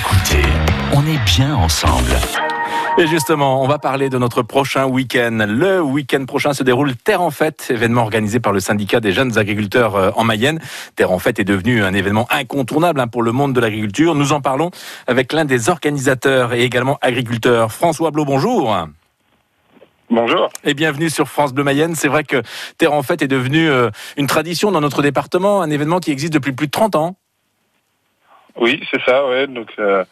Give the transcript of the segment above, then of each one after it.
écoutez, on est bien ensemble. Et justement, on va parler de notre prochain week-end. Le week-end prochain se déroule Terre en Fête, événement organisé par le syndicat des jeunes agriculteurs euh, en Mayenne. Terre en Fête est devenu un événement incontournable hein, pour le monde de l'agriculture. Nous en parlons avec l'un des organisateurs et également agriculteurs. François Blo, bonjour. Bonjour. Et bienvenue sur France Bleu Mayenne. C'est vrai que Terre en Fête est devenu euh, une tradition dans notre département, un événement qui existe depuis plus de 30 ans. Oui, c'est ça, ouais. Donc euh,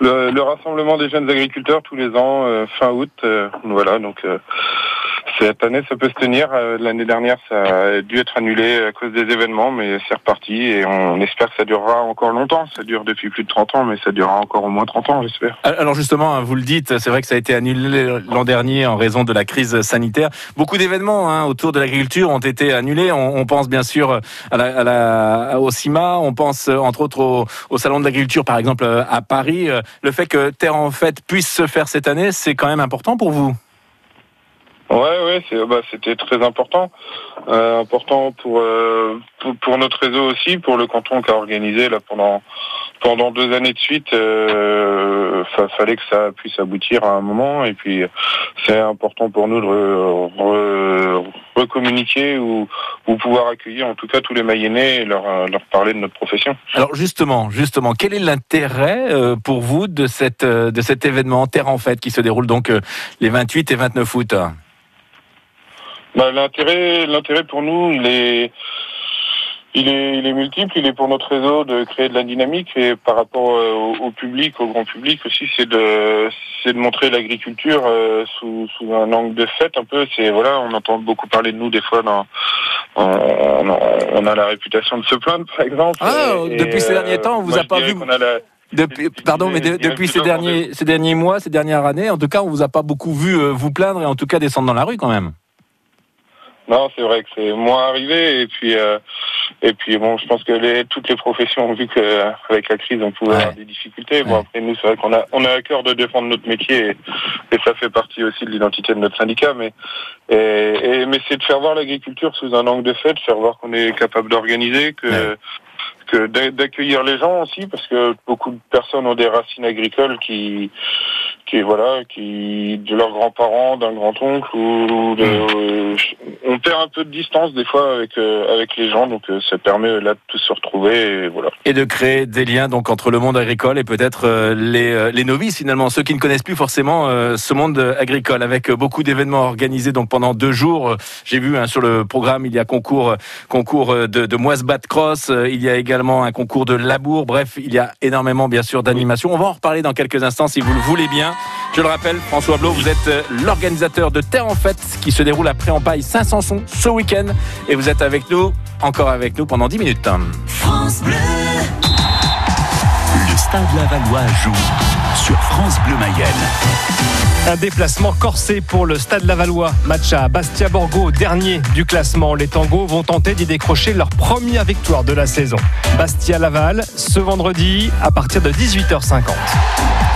le, le, rassemblement des jeunes agriculteurs tous les ans, euh, fin août, euh, voilà. Donc cette année, ça peut se tenir. L'année dernière, ça a dû être annulé à cause des événements, mais c'est reparti et on espère que ça durera encore longtemps. Ça dure depuis plus de 30 ans, mais ça durera encore au moins 30 ans, j'espère. Alors justement, hein, vous le dites, c'est vrai que ça a été annulé l'an dernier en raison de la crise sanitaire. Beaucoup d'événements hein, autour de l'agriculture ont été annulés. On, pense bien sûr à la, à la, au CIMA, on pense entre autres au, au salon de l'agriculture, par exemple à Paris. Le fait que Terre en Fête puisse se faire cette année, c'est quand même important pour vous? Ouais, ouais, c'est, bah, c'était très important, euh, important pour, euh, pour, pour notre réseau aussi, pour le canton qui a organisé là pendant pendant deux années de suite. Euh, fallait que ça puisse aboutir à un moment, et puis c'est important pour nous de re, re, recommuniquer ou, ou pouvoir accueillir en tout cas tous les Mayennais et leur leur parler de notre profession. Alors justement, justement, quel est l'intérêt euh, pour vous de cette de cet événement Terre en Fête qui se déroule donc euh, les 28 et 29 août? Bah, l'intérêt, l'intérêt pour nous, il est, il est, il est multiple. Il est pour notre réseau de créer de la dynamique et par rapport au, au public, au grand public aussi, c'est de, c'est de montrer l'agriculture euh, sous, sous un angle de fête un peu. C'est voilà, on entend beaucoup parler de nous des fois dans, on, on a la réputation de se plaindre par exemple. Ah, et, depuis et, ces derniers temps, on vous a pas vu. Depuis, pardon, mais de, depuis ces derniers, ces derniers mois, ces dernières années, en tout cas, on vous a pas beaucoup vu euh, vous plaindre et en tout cas descendre dans la rue quand même. Non, c'est vrai que c'est moins arrivé et puis euh, et puis bon, je pense que les, toutes les professions ont vu que avec la crise, on pouvait ouais. avoir des difficultés. Bon, ouais. après nous, c'est vrai qu'on a on a à cœur de défendre notre métier et, et ça fait partie aussi de l'identité de notre syndicat. Mais et, et mais c'est de faire voir l'agriculture sous un angle de fête, faire voir qu'on est capable d'organiser, que ouais que d'accueillir les gens aussi parce que beaucoup de personnes ont des racines agricoles qui qui voilà qui de leurs grands-parents d'un grand-oncle ou de, euh, on perd un peu de distance des fois avec euh, avec les gens donc euh, ça permet là de tous se retrouver et voilà. Et de créer des liens donc entre le monde agricole et peut-être euh, les les novices finalement ceux qui ne connaissent plus forcément ce monde agricole. Avec beaucoup d'événements organisés donc pendant deux jours j'ai vu hein, sur le programme il y a concours concours de, de moise bat cross il y a également également un concours de labour. Bref, il y a énormément, bien sûr, d'animation. On va en reparler dans quelques instants si vous le voulez bien. Je le rappelle, François Blo, vous êtes l'organisateur de Terre en Fête qui se déroule après en paille Saint-Sanson ce week-end. Et vous êtes avec nous, encore avec nous pendant 10 minutes. France Bleu. Le Stade Lavallois joue sur France Bleu Mayenne. Un déplacement corsé pour le Stade Lavallois. Match à Bastia Borgo, dernier du classement. Les Tangos vont tenter d'y décrocher leur première victoire de la saison. Bastia Laval, ce vendredi à partir de 18h50.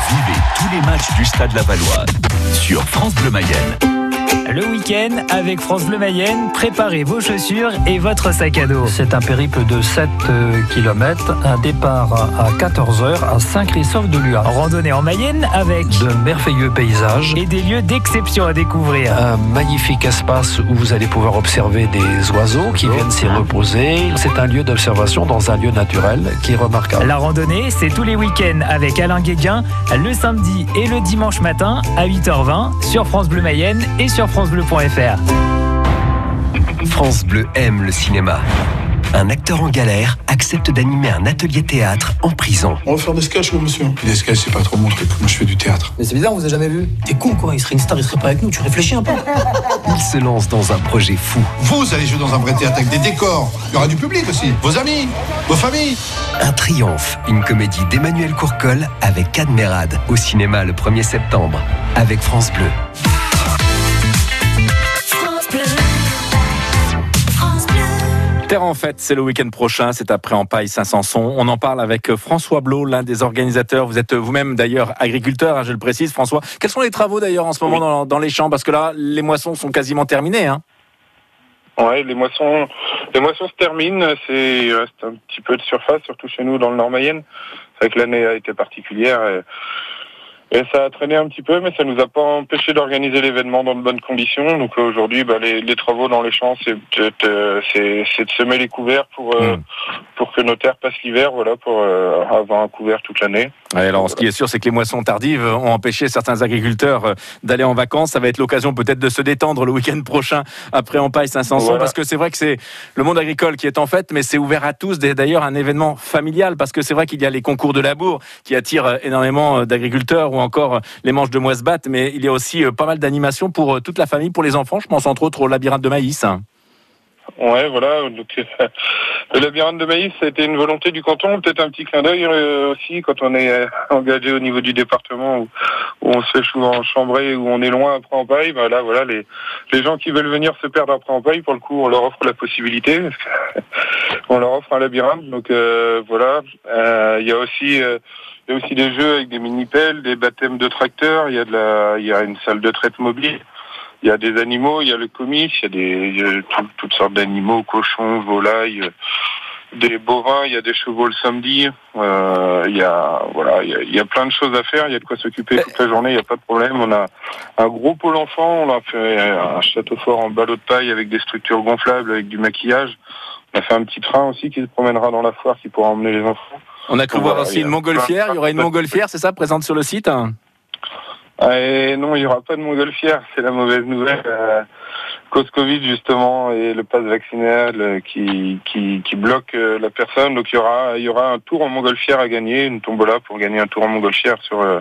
Vivez tous les matchs du Stade Lavallois sur France Bleu Mayenne. Le week-end avec France Bleu Mayenne, préparez vos chaussures et votre sac à dos. C'est un périple de 7 km, un départ à 14h à Saint-Christophe-de-Lua. Randonnée en Mayenne avec de merveilleux paysages et des lieux d'exception à découvrir. Un magnifique espace où vous allez pouvoir observer des oiseaux qui viennent s'y reposer. C'est un lieu d'observation dans un lieu naturel qui est remarquable. La randonnée, c'est tous les week-ends avec Alain Guéguin, le samedi et le dimanche matin à 8h20 sur France Bleu Mayenne et sur francebleu.fr. France Bleu aime le cinéma. Un acteur en galère accepte d'animer un atelier théâtre en prison. On va faire des sketchs, monsieur. Des sketchs, c'est pas trop mon truc. Moi, je fais du théâtre. Mais c'est bizarre, on vous a jamais vu. T'es con, quoi. Il serait une star, il serait pas avec nous. Tu réfléchis un peu. Il se lance dans un projet fou. Vous allez jouer dans un vrai théâtre avec des décors. Il y aura du public aussi. Vos amis, vos familles. Un triomphe. Une comédie d'Emmanuel Courcol avec Cadmerade. Au cinéma le 1er septembre. Avec France Bleu. Terre en fête, c'est le week-end prochain, c'est après en paille Saint-Sanson. On en parle avec François Blot, l'un des organisateurs. Vous êtes vous-même d'ailleurs agriculteur, hein, je le précise, François. Quels sont les travaux d'ailleurs en ce moment oui. dans, dans, les champs? Parce que là, les moissons sont quasiment terminées. Hein Ouais, les moissons, les moissons se terminent. C'est un petit peu de surface, surtout chez nous dans le Nord Mayenne. c'est que l'année a été particulière. Et, et ça a traîné un petit peu, mais ça nous a pas empêché d'organiser l'événement dans de bonnes conditions. Donc euh, aujourd'hui, bah, les, les, travaux dans les champs, c'est de, de semer les couverts pour euh, mm. pour que nos terres passent l'hiver, voilà, pour euh, avoir un couvert toute l'année. Ouais, alors, ce qui est sûr, c'est que les moissons tardives ont empêché certains agriculteurs euh, d'aller en vacances. Ça va être l'occasion peut-être de se détendre le week-end prochain après Empaille 500 voilà. parce que c'est vrai que c'est le monde agricole qui est en fête, mais c'est ouvert à tous. D'ailleurs, un événement familial parce que c'est vrai qu'il y a les concours de labour qui attirent énormément d'agriculteurs encore euh, les manches de Moisbat, mais il y a aussi euh, pas mal d'animations pour euh, toute la famille, pour les enfants. Je pense entre autres au labyrinthe de maïs. Ouais, voilà. Donc, le labyrinthe de maïs, été une volonté du canton, peut-être un petit clin d'œil aussi quand on est engagé au niveau du département où, on se fait souvent chambrer, où on est loin après en paille. Ben là, voilà, les, les gens qui veulent venir se perdre après en paille, pour le coup, on leur offre la possibilité. on leur offre un labyrinthe. Donc euh, voilà. Il y a aussi il y a aussi des jeux avec des mini-pelles, des baptêmes de tracteurs, il y a de la, il y a une salle de traite mobile, il y a des animaux, il y a le comice, il y a des, il y a toutes sortes d'animaux, cochons, volailles, des bovins, il y a des chevaux le samedi, euh, il y a, voilà, il y a, il y a, plein de choses à faire, il y a de quoi s'occuper toute la journée, il n'y a pas de problème. On a un gros pôle enfant, on a fait un château fort en ballot de paille avec des structures gonflables, avec du maquillage. On a fait un petit train aussi qui se promènera dans la foire qui pourra emmener les enfants. On a cru voir aussi une montgolfière. Il y aura une montgolfière, c'est ça, présente sur le site? Euh, Non, il n'y aura pas de montgolfière. C'est la mauvaise nouvelle. Euh, cause Covid justement et le pass vaccinal euh, qui, qui, qui bloque euh, la personne. Donc il y aura il y aura un tour en montgolfière à gagner, une tombola pour gagner un tour en montgolfière sur euh,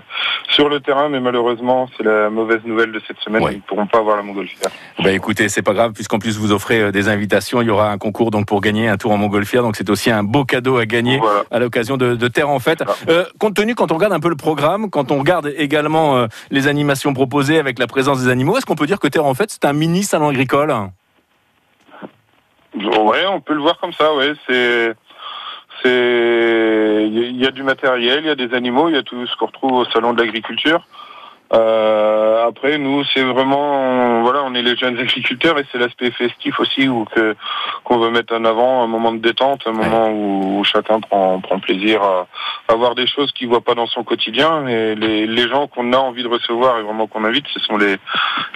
sur le terrain, mais malheureusement c'est la mauvaise nouvelle de cette semaine. Ouais. Ils ne pourront pas avoir la montgolfière. Bah écoutez, c'est pas grave puisqu'en plus vous offrez des invitations. Il y aura un concours donc pour gagner un tour en montgolfière. Donc c'est aussi un beau cadeau à gagner voilà. à l'occasion de, de, Terre en fête. Euh, compte tenu quand on regarde un peu le programme, quand on regarde également euh, les animations proposées avec la présence des animaux, est-ce qu'on peut dire que Terre en fête c'est un mini salon agricole Ouais, on peut le voir comme ça, ouais. C'est, c'est, il y a du matériel, il y a des animaux, il y a tout ce qu'on retrouve au salon de l'agriculture. Euh, après, nous, c'est vraiment, voilà, on est les jeunes agriculteurs et c'est l'aspect festif aussi où que qu'on veut mettre en avant un moment de détente, un moment où, où chacun prend prend plaisir à, à voir des choses qu'il voit pas dans son quotidien. Et les, les gens qu'on a envie de recevoir et vraiment qu'on invite, ce sont les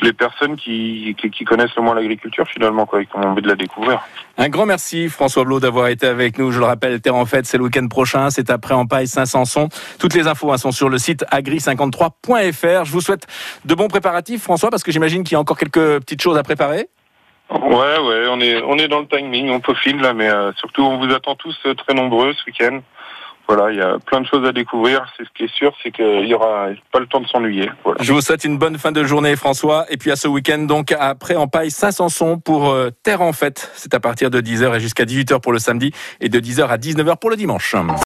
les personnes qui qui, qui connaissent le moins l'agriculture finalement, quoi, et qui ont envie de la découvrir. Un grand merci François Blot d'avoir été avec nous. Je le rappelle, Terre en fête, c'est le week-end prochain, c'est après en paille Saint-Sanson. Toutes les infos hein, sont sur le site agri53.fr. Je vous souhaite de bons préparatifs, François, parce que j'imagine qu'il y a encore quelques petites choses à préparer. Ouais, ouais, on est, on est dans le timing, on peaufine là, mais euh, surtout on vous attend tous euh, très nombreux ce week-end. Voilà, il y a plein de choses à découvrir. C'est ce qui est sûr, c'est qu'il y aura pas le temps de s'ennuyer. Voilà. Je vous souhaite une bonne fin de journée, François. Et puis à ce week-end, donc après en paille Saint-Sanson pour euh, Terre en fête. C'est à partir de 10h et jusqu'à 18h pour le samedi et de 10h à 19h pour le dimanche.